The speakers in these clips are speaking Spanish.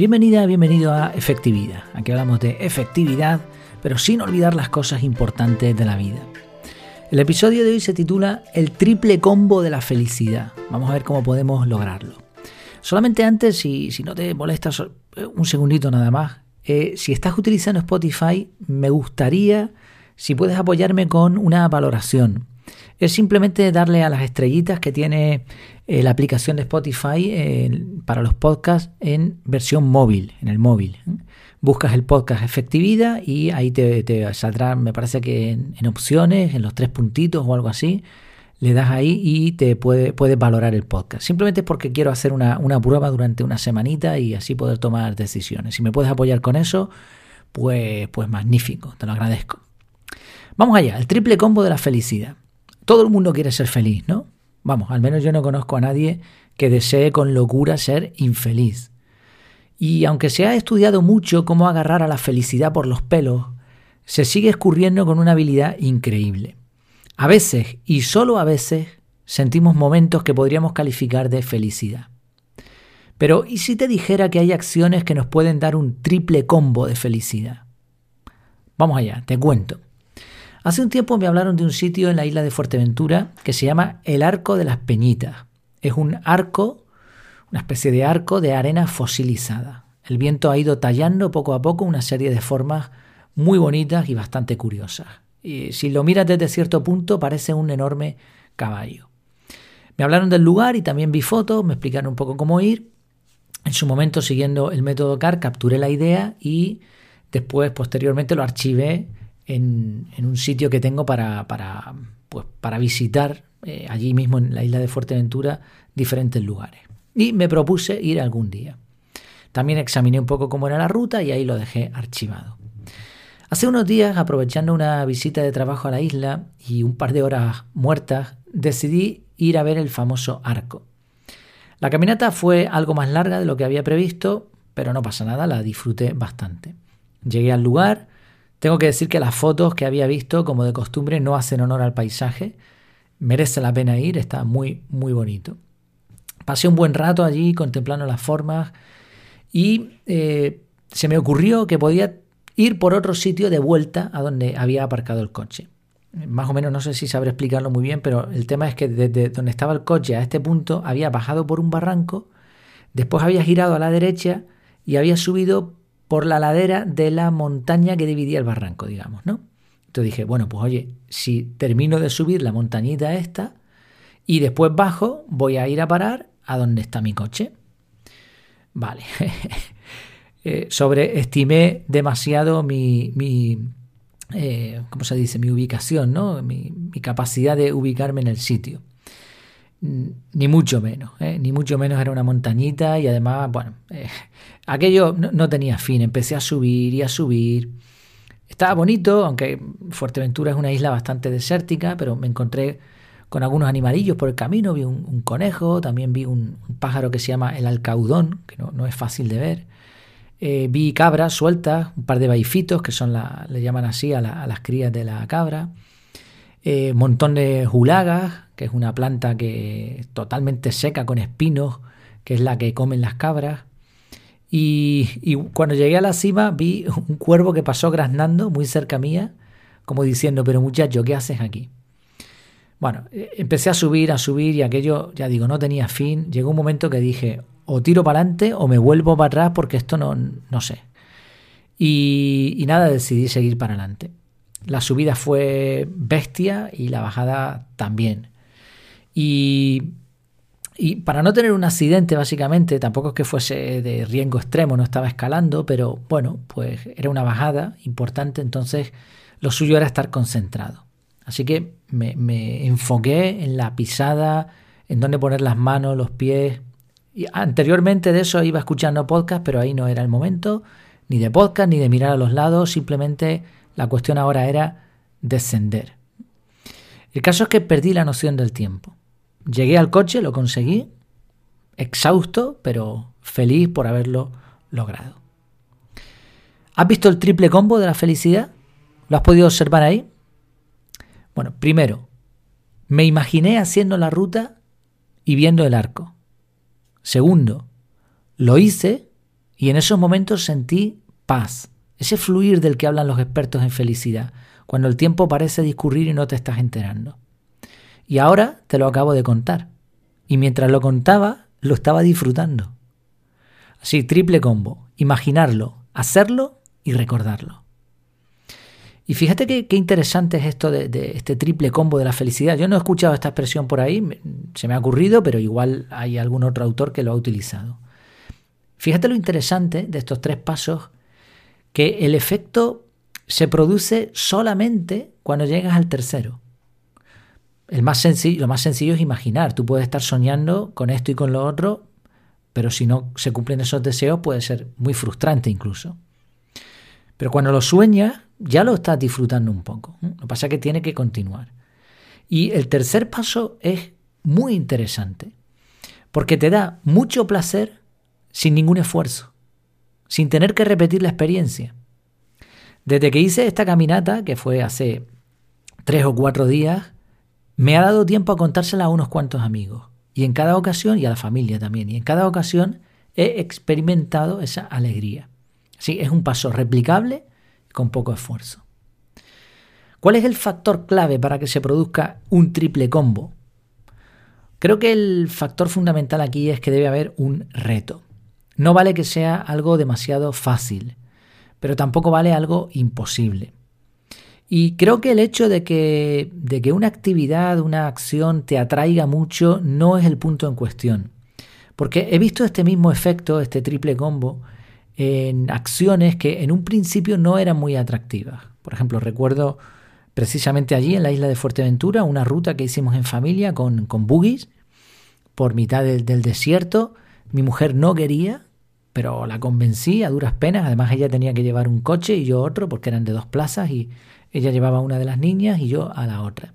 Bienvenida, bienvenido a Efectividad. Aquí hablamos de efectividad, pero sin olvidar las cosas importantes de la vida. El episodio de hoy se titula El triple combo de la felicidad. Vamos a ver cómo podemos lograrlo. Solamente antes, si, si no te molesta un segundito nada más, eh, si estás utilizando Spotify, me gustaría si puedes apoyarme con una valoración. Es simplemente darle a las estrellitas que tiene eh, la aplicación de Spotify para los podcasts en versión móvil, en el móvil. ¿eh? Buscas el podcast efectividad y ahí te, saldrá, me parece que en, opciones, en los tres puntitos o algo así, le das ahí y te puede, puedes valorar el podcast. Simplemente porque quiero hacer una, una prueba durante una semanita y así poder tomar decisiones. Si me puedes apoyar con eso, pues, pues magnífico, te lo agradezco. Vamos allá, el triple combo de la felicidad. Todo el mundo quiere ser feliz, ¿no? Vamos, al menos yo no conozco a nadie que desee con locura ser infeliz. Y aunque se ha estudiado mucho cómo agarrar a la felicidad por los pelos, se sigue escurriendo con una habilidad increíble. A veces, y solo a veces, sentimos momentos que podríamos calificar de felicidad. Pero, ¿y si te dijera que hay acciones que nos pueden dar un triple combo de felicidad? Vamos allá, te cuento. Hace un tiempo me hablaron de un sitio en la isla de Fuerteventura que se llama el Arco de las Peñitas. Es un arco, una especie de arco de arena fosilizada. El viento ha ido tallando poco a poco una serie de formas muy bonitas y bastante curiosas. Y si lo miras desde cierto punto parece un enorme caballo. Me hablaron del lugar y también vi fotos, me explicaron un poco cómo ir. En su momento, siguiendo el método CAR, capturé la idea y después, posteriormente, lo archivé en, un sitio que tengo para, para, pues, para visitar eh, allí mismo en la isla de Fuerteventura diferentes lugares. Y me propuse ir algún día. También examiné un poco cómo era la ruta y ahí lo dejé archivado. Hace unos días, aprovechando una visita de trabajo a la isla y un par de horas muertas, decidí ir a ver el famoso arco. La caminata fue algo más larga de lo que había previsto, pero no pasa nada, la disfruté bastante. Llegué al lugar, tengo que decir que las fotos que había visto, como de costumbre, no hacen honor al paisaje. Merece la pena ir, está muy, muy bonito. Pasé un buen rato allí contemplando las formas y eh, se me ocurrió que podía ir por otro sitio de vuelta a donde había aparcado el coche. Más o menos no sé si sabré explicarlo muy bien, pero el tema es que desde donde estaba el coche a este punto había bajado por un barranco, después había girado a la derecha y había subido por la ladera de la montaña que dividía el barranco, digamos, ¿no? Entonces dije, bueno, pues oye, si termino de subir la montañita esta y después bajo, voy a ir a parar a donde está mi coche. Vale. eh, sobreestimé demasiado mi, eh, ¿cómo se dice? Mi ubicación, ¿no? Mi, capacidad de ubicarme en el sitio. Ni mucho menos, ¿eh? ni mucho menos era una montañita y además, bueno, eh, aquello no, tenía fin, empecé a subir y a subir. Estaba bonito, aunque Fuerteventura es una isla bastante desértica, pero me encontré con algunos animalillos por el camino, vi un, conejo, también vi un, pájaro que se llama el alcaudón, que no, es fácil de ver. Eh, vi cabras sueltas, un par de baifitos, que son la, le llaman así a, las crías de la cabra. Un montón de julagas, que es una planta que totalmente seca con espinos, que es la que comen las cabras. Y, cuando llegué a la cima vi un cuervo que pasó graznando muy cerca mía, como diciendo, pero muchacho, ¿qué haces aquí? Bueno, eh, empecé a subir, a subir y aquello, ya digo, no tenía fin. Llegó un momento que dije, o tiro para adelante o me vuelvo para atrás porque esto no, no sé. Y, y nada, decidí seguir para adelante. La subida fue bestia y la bajada también. Y, para no tener un accidente, básicamente, tampoco es que fuese de riesgo extremo, no estaba escalando, pero bueno, pues era una bajada importante, entonces lo suyo era estar concentrado. Así que me, enfoqué en la pisada, en dónde poner las manos, los pies. Y anteriormente de eso iba escuchando podcast, pero ahí no era el momento, ni de podcast, ni de mirar a los lados, simplemente la cuestión ahora era descender. El caso es que perdí la noción del tiempo. Llegué al coche, lo conseguí, exhausto, pero feliz por haberlo logrado. ¿Has visto el triple combo de la felicidad? ¿Lo has podido observar ahí? Bueno, primero, me imaginé haciendo la ruta y viendo el arco. Segundo, lo hice Y en esos momentos sentí paz, ese fluir del que hablan los expertos en felicidad, cuando el tiempo parece discurrir y no te estás enterando. Y ahora te lo acabo de contar. Y mientras lo contaba, lo estaba disfrutando. Así, triple combo. Imaginarlo, hacerlo y recordarlo. Y fíjate qué, interesante es esto de, de, este triple combo de la felicidad. Yo no he escuchado esta expresión por ahí, se me ha ocurrido, pero igual hay algún otro autor que lo ha utilizado. Fíjate lo interesante de estos tres pasos, que el efecto se produce solamente cuando llegas al tercero. El más lo más sencillo es imaginar. Tú puedes estar soñando con esto y con lo otro, pero si no se cumplen esos deseos puede ser muy frustrante incluso. Pero cuando lo sueñas, ya lo estás disfrutando un poco. Lo que pasa es que tiene que continuar. Y el tercer paso es muy interesante, porque te da mucho placer sin ningún esfuerzo, sin tener que repetir la experiencia. Desde que hice esta caminata, que fue hace tres o cuatro días, me ha dado tiempo a contársela a unos cuantos amigos. Y en cada ocasión, y a la familia también, y en cada ocasión he experimentado esa alegría. Sí, es un paso replicable con poco esfuerzo. ¿Cuál es el factor clave para que se produzca un triple combo? Creo que el factor fundamental aquí es que debe haber un reto. No vale que sea algo demasiado fácil, pero tampoco vale algo imposible. Y creo que el hecho de que, de que una actividad, una acción te atraiga mucho no es el punto en cuestión. Porque he visto este mismo efecto, este triple combo, en acciones que en un principio no eran muy atractivas. Por ejemplo, recuerdo precisamente allí en la isla de Fuerteventura una ruta que hicimos en familia con, con buggies por mitad del, del desierto. Mi mujer no quería, pero la convencí a duras penas. Además, ella tenía que llevar un coche y yo otro, porque eran de dos plazas, y ella llevaba a una de las niñas y yo a la otra.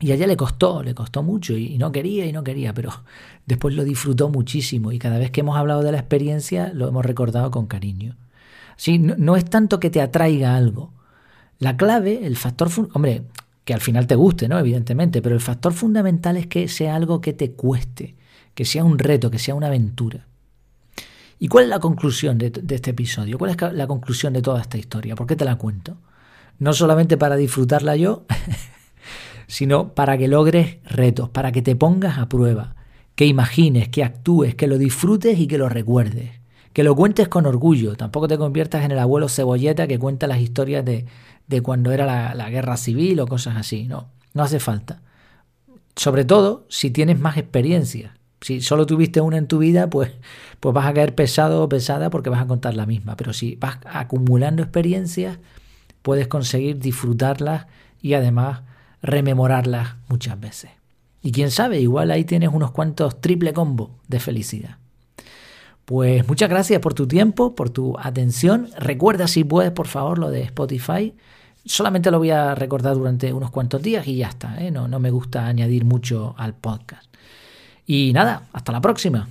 Y a ella le costó, le costó mucho, y, no quería y no quería, pero después lo disfrutó muchísimo. Y cada vez que hemos hablado de la experiencia, lo hemos recordado con cariño. Sí, no, no es tanto que te atraiga algo. La clave, el factor, hombre, que al final te guste, ¿no? Evidentemente, pero el factor fundamental es que sea algo que te cueste, que sea un reto, que sea una aventura. ¿Y cuál es la conclusión de, este episodio? ¿Cuál es la conclusión de toda esta historia? ¿Por qué te la cuento? No solamente para disfrutarla yo, sino para que logres retos, para que te pongas a prueba, que imagines, que actúes, que lo disfrutes y que lo recuerdes. Que lo cuentes con orgullo, tampoco te conviertas en el abuelo cebolleta que cuenta las historias de, de cuando era la, la guerra civil o cosas así. No, no hace falta. Sobre todo si tienes más experiencia. Si solo tuviste una en tu vida, pues, pues vas a caer pesado o pesada porque vas a contar la misma. Pero si vas acumulando experiencias, puedes conseguir disfrutarlas y además rememorarlas muchas veces. Y quién sabe, igual ahí tienes unos cuantos triple combo de felicidad. Pues muchas gracias por tu tiempo, por tu atención. Recuerda si puedes, por favor, lo de Spotify. Solamente lo voy a recordar durante unos cuantos días y ya está. ¿eh? No, no me gusta añadir mucho al podcast. Y nada, hasta la próxima.